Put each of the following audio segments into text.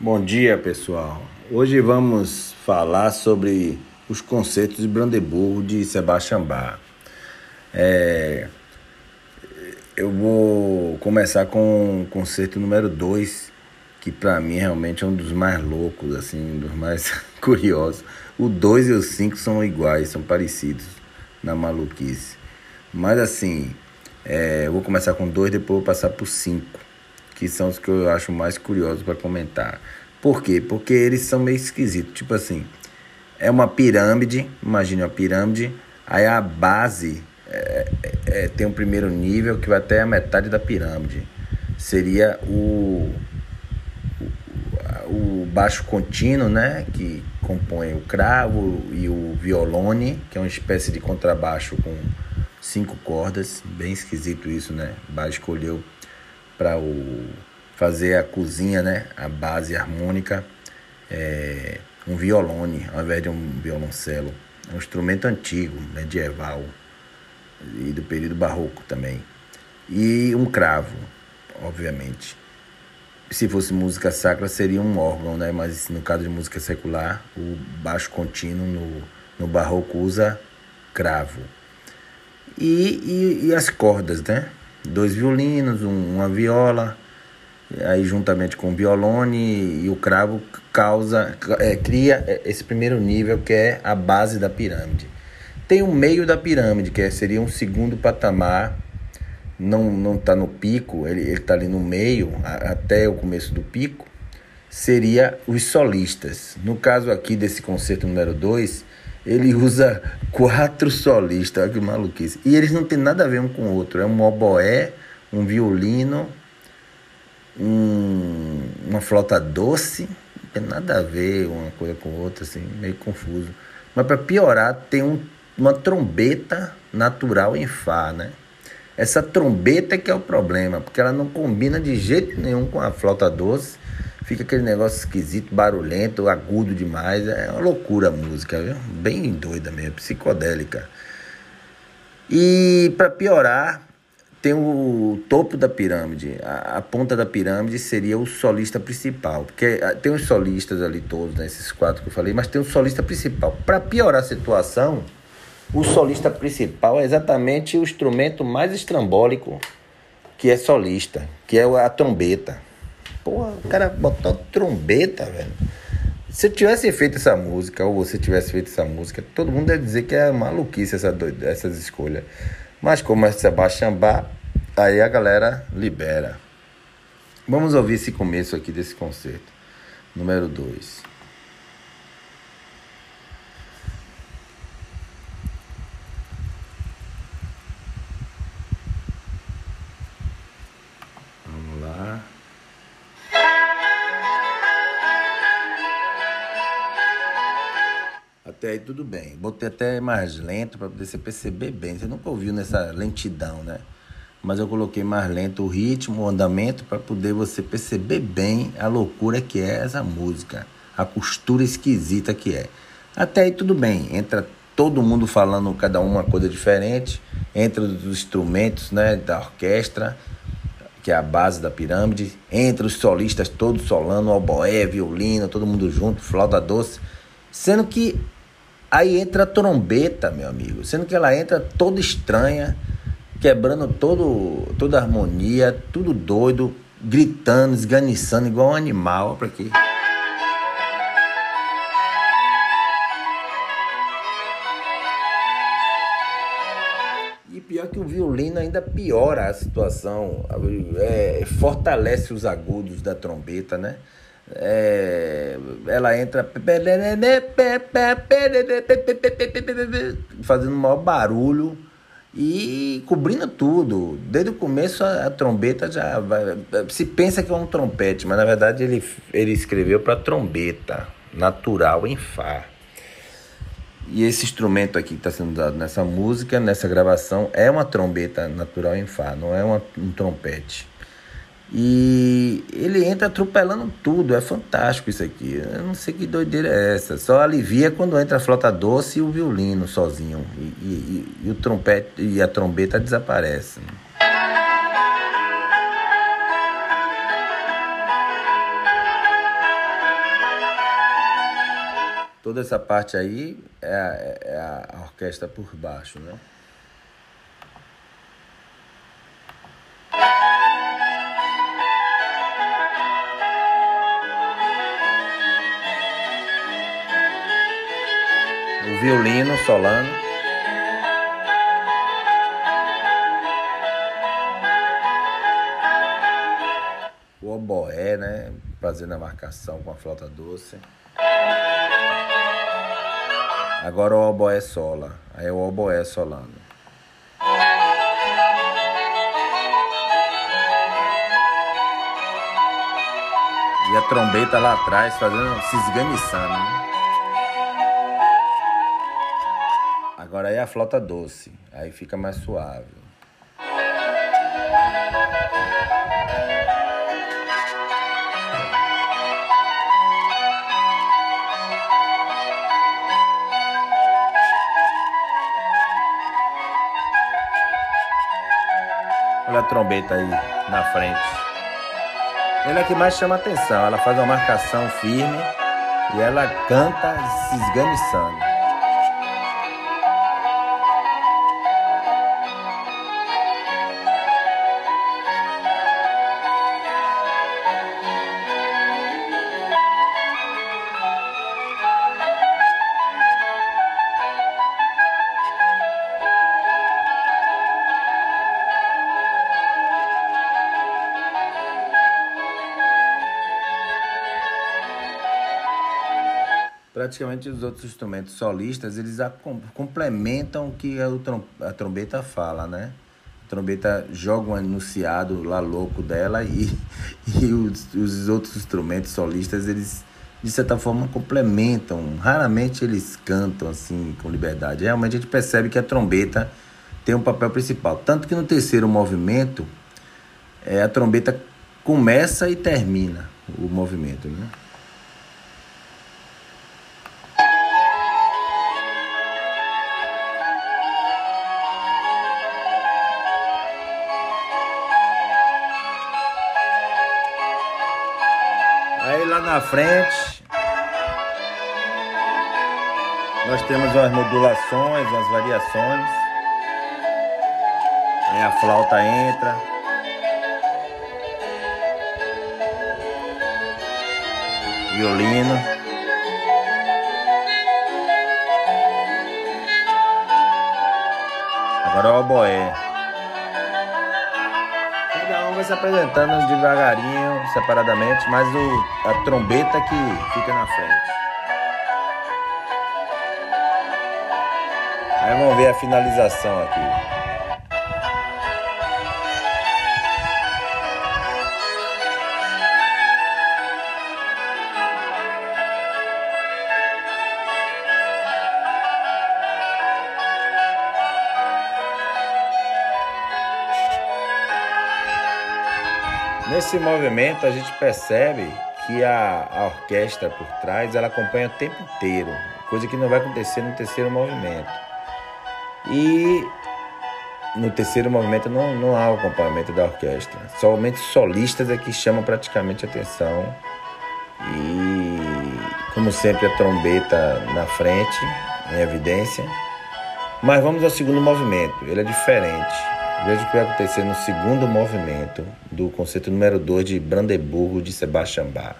Bom dia, pessoal. Hoje vamos falar sobre os conceitos de Brandeburgo de Sebastian Bach. É... Eu vou começar com o conceito número 2, que para mim realmente é um dos mais loucos, assim, um dos mais curiosos. O 2 e o 5 são iguais, são parecidos na maluquice. Mas assim, é... eu vou começar com dois, depois vou passar por 5 que são os que eu acho mais curiosos para comentar. Por quê? Porque eles são meio esquisitos. Tipo assim, é uma pirâmide, imagine uma pirâmide, aí a base é, é, é, tem um primeiro nível que vai até a metade da pirâmide. Seria o, o, o baixo contínuo, né? Que compõe o cravo e o violone, que é uma espécie de contrabaixo com cinco cordas. Bem esquisito isso, né? Bach escolheu para o fazer a cozinha, né, a base harmônica, é, um violone ao invés de um violoncelo. É um instrumento antigo, medieval e do período barroco também. E um cravo, obviamente. Se fosse música sacra seria um órgão, né? Mas no caso de música secular, o baixo contínuo no, no barroco usa cravo. E, e, e as cordas, né? Dois violinos, um, uma viola, aí juntamente com o violone e o cravo causa é, cria esse primeiro nível que é a base da pirâmide. Tem o meio da pirâmide que é, seria um segundo patamar, não não está no pico, ele está ali no meio a, até o começo do pico. Seria os solistas. No caso aqui desse concerto número 2, ele usa quatro solistas, olha que maluquice. E eles não têm nada a ver um com o outro. É um oboé, um violino, um, uma flauta doce. Não tem nada a ver uma coisa com outra, assim, meio confuso. Mas para piorar, tem um, uma trombeta natural em Fá, né? Essa trombeta é que é o problema, porque ela não combina de jeito nenhum com a flauta doce Fica aquele negócio esquisito, barulhento, agudo demais. É uma loucura a música, viu? Bem doida mesmo, psicodélica. E para piorar, tem o topo da pirâmide. A, a, ponta da pirâmide seria o solista principal. Porque ah, tem os solistas ali todos, né, esses quatro que eu falei, mas tem o solista principal. Para piorar a situação, o solista principal é exatamente o instrumento mais estrambólico que é solista, que é a trombeta. Porra, o cara botou trombeta, velho. Se eu tivesse feito essa música, ou você tivesse feito essa música, todo mundo ia dizer que é maluquice essa doida, essas escolhas. Mas como é Sebastian Bach, aí a galera libera. Vamos ouvir esse começo aqui desse concerto. Número 2. Até aí tudo bem. Botei até mais lento para poder você perceber bem. Você nunca ouviu nessa lentidão, né? Mas eu coloquei mais lento o ritmo, o andamento para poder você perceber bem a loucura que é essa música, a costura esquisita que é. Até aí tudo bem. Entra todo mundo falando cada uma coisa diferente, entra os instrumentos, né, da orquestra, que é a base da pirâmide, entra os solistas todos solando, oboé, violino, todo mundo junto, flauta doce, sendo que Aí entra a trombeta, meu amigo, sendo que ela entra toda estranha, quebrando todo, toda a harmonia, tudo doido, gritando, esganiçando igual um animal. Olha pra aqui. E pior que o violino ainda piora a situação, é, fortalece os agudos da trombeta, né? É, ela entra fazendo o maior barulho e cobrindo tudo. Desde o começo a, a trombeta já vai, se pensa que é um trompete, mas na verdade ele, ele escreveu para trombeta natural em fá. E esse instrumento aqui que está sendo usado nessa música, nessa gravação, é uma trombeta natural em fá, não é uma, um trompete. E ele entra atropelando tudo, é fantástico isso aqui. Eu não sei que doideira é essa. Só alivia quando entra a flauta doce e o violino sozinho. E, e, e o trompete e a trombeta desaparecem. Toda essa parte aí é a, é a é orquestra por baixo, né? Violino solano. O oboé, né? Fazendo a marcação com a flauta doce. Agora o oboé sola. Aí é o oboé solano. E a trombeta lá atrás fazendo, se esganiçando. Né? Agora aí é a flauta doce. Aí fica mais suave. Olha a trombeta aí na frente. Ela é que mais chama atenção. Ela faz uma marcação firme e ela canta se esganiçando. Praticamente os outros instrumentos solistas, eles complementam o que a, trombeta fala, né? A trombeta joga um enunciado lá louco dela e, e os, os outros instrumentos solistas, eles de certa forma complementam. Raramente eles cantam assim com liberdade. Realmente a gente percebe que a trombeta tem um papel principal. Tanto que no terceiro movimento, é, a trombeta começa e termina o movimento, né? Na frente. Nós temos umas modulações, umas variações. Aí a flauta entra. Violino. Agora o oboé vai se apresentando devagarinho, separadamente, mas o, a trombeta que fica na frente. Aí vamos ver a finalização aqui. Nesse movimento a gente percebe que a, a, orquestra por trás ela acompanha o tempo inteiro, coisa que não vai acontecer no terceiro movimento. E no terceiro movimento não, não há o acompanhamento da orquestra, somente solistas é que chamam praticamente atenção. E como sempre a trombeta na frente, em evidência. Mas vamos ao segundo movimento, ele é diferente. Veja o que vai acontecer no segundo movimento do concerto número 2 de Brandeburgo de Sebastian Bach.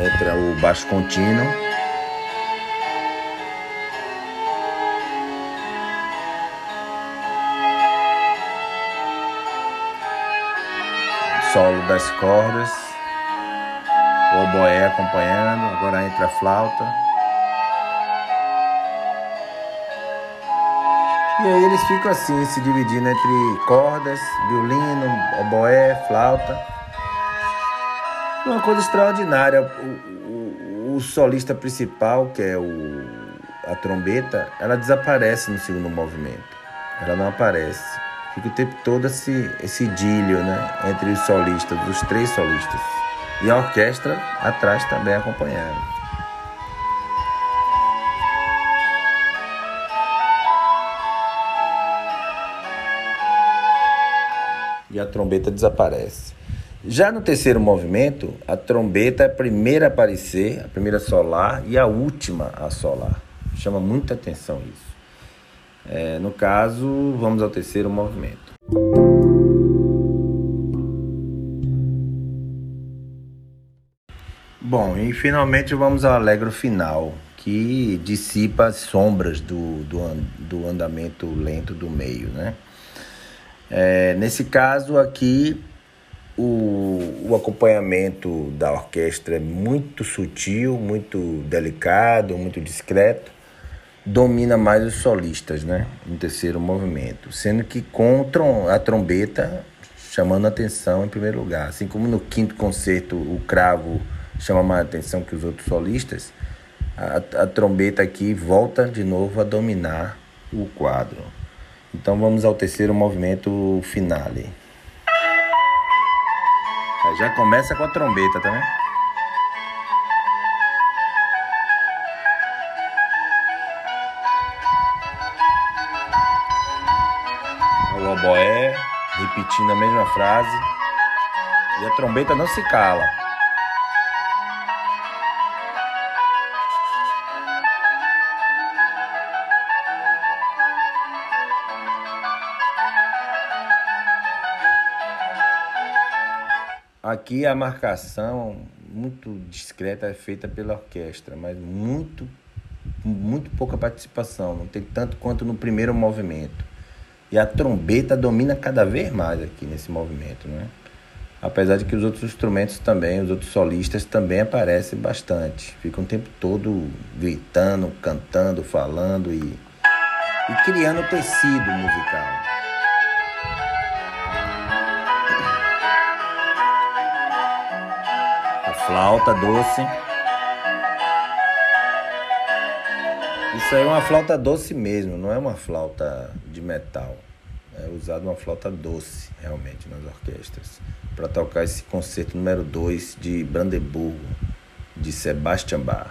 Entra o baixo contínuo. Solo das cordas. O oboé acompanhando. Agora entra a flauta. E aí eles ficam assim, se dividindo entre cordas, violino, oboé, flauta. Uma coisa extraordinária. O, o, o solista principal, que é o, a trombeta, ela desaparece no segundo movimento. Ela não aparece. Fica o tempo todo esse, esse idílio né, entre os solistas, os três solistas. E a orquestra atrás também acompanhando. A trombeta desaparece. Já no terceiro movimento, a trombeta é a primeira a aparecer, a primeira solar e a última a solar. Chama muita atenção isso. É, no caso, vamos ao terceiro movimento. Bom, e finalmente vamos ao alegro final, que dissipa as sombras do, do, do andamento lento do meio, né? É, nesse caso aqui, o, o acompanhamento da orquestra é muito sutil, muito delicado, muito discreto, domina mais os solistas, né? No terceiro movimento, sendo que com a trombeta chamando a atenção em primeiro lugar, assim como no quinto concerto o cravo chama mais atenção que os outros solistas, a, a trombeta aqui volta de novo a dominar o quadro. Então vamos ao terceiro movimento finale. Já começa com a trombeta, tá vendo? O oboé repetindo a mesma frase. E a trombeta não se cala. Aqui a marcação muito discreta é feita pela orquestra, mas muito muito pouca participação, não tem tanto quanto no primeiro movimento. E a trombeta domina cada vez mais aqui nesse movimento, né? Apesar de que os outros instrumentos também, os outros solistas também aparecem bastante. Ficam o tempo todo gritando, cantando, falando e, e criando tecido musical. Flauta doce. Isso aí é uma flauta doce mesmo, não é uma flauta de metal. É usado uma flauta doce, realmente, nas orquestras, para tocar esse concerto número 2 de Brandeburgo, de Sebastian Bach.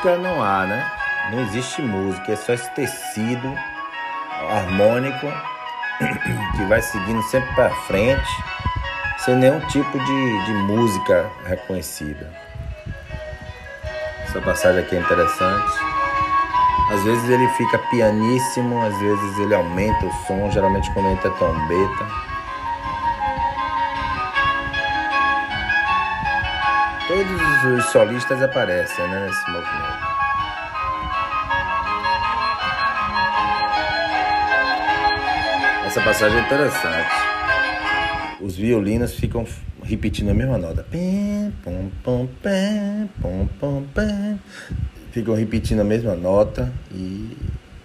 Música não há, né? Não existe música, é só esse tecido harmônico que vai seguindo sempre para frente, sem nenhum tipo de, de música reconhecida. Essa passagem aqui é interessante. Às vezes ele fica pianíssimo, às vezes ele aumenta o som, geralmente quando entra a trombeta. Todos os solistas aparecem né, nesse movimento. Essa passagem é interessante. Os violinos ficam repetindo a mesma nota. Ficam repetindo a mesma nota e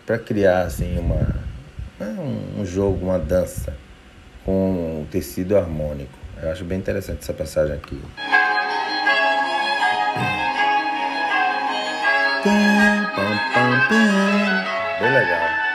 para criar assim uma né, um jogo, uma dança com o tecido harmônico. Eu acho bem interessante essa passagem aqui. Bem legal.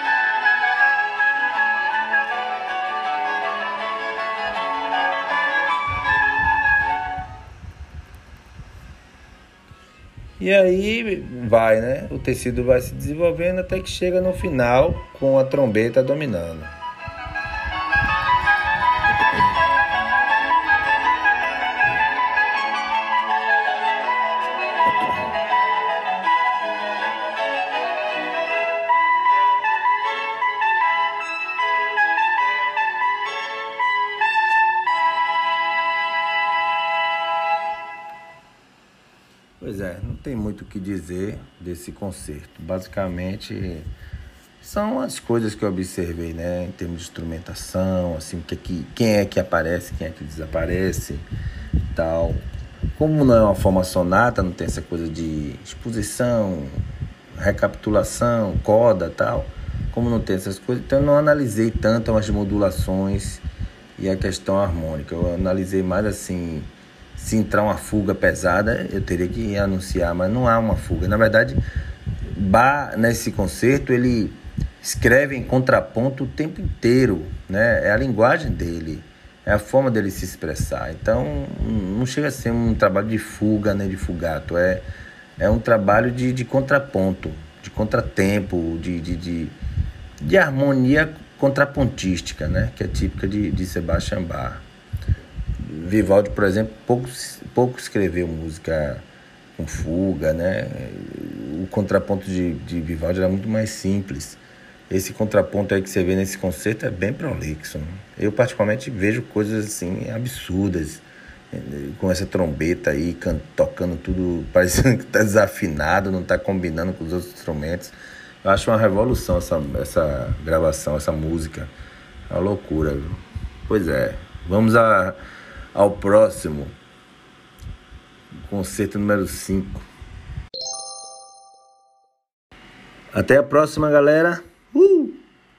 E aí vai, né? O tecido vai se desenvolvendo até que chega no final com a trombeta dominando. Que dizer desse concerto. Basicamente, são as coisas que eu observei, né? Em termos de instrumentação, assim, que, que, quem é que aparece, quem é que desaparece tal. Como não é uma forma sonata, não tem essa coisa de exposição, recapitulação, coda tal. Como não tem essas coisas, então eu não analisei tanto as modulações e a questão harmônica. Eu analisei mais assim se entrar uma fuga pesada, eu teria que anunciar, mas não há uma fuga. Na verdade, Bach, nesse concerto, ele escreve em contraponto o tempo inteiro, né? É a linguagem dele, é a forma dele se expressar. Então, não chega a ser um trabalho de fuga, né, de fugato, é, é um trabalho de, de contraponto, de contratempo, de, de, de, de harmonia contrapontística, né? Que é típica de, de Sebastian Bach. Vivaldi, por exemplo, pouco, pouco escreveu música com fuga, né? O contraponto de, de Vivaldi era muito mais simples. Esse contraponto aí que você vê nesse concerto é bem prolixo. Né? Eu, particularmente, vejo coisas assim absurdas. Com essa trombeta aí, tocando tudo, parecendo que está desafinado, não está combinando com os outros instrumentos. Eu acho uma revolução essa, essa gravação, essa música. É uma loucura. Viu? Pois é. Vamos a, ao próximo. Concerto número 5. Até a próxima, galera.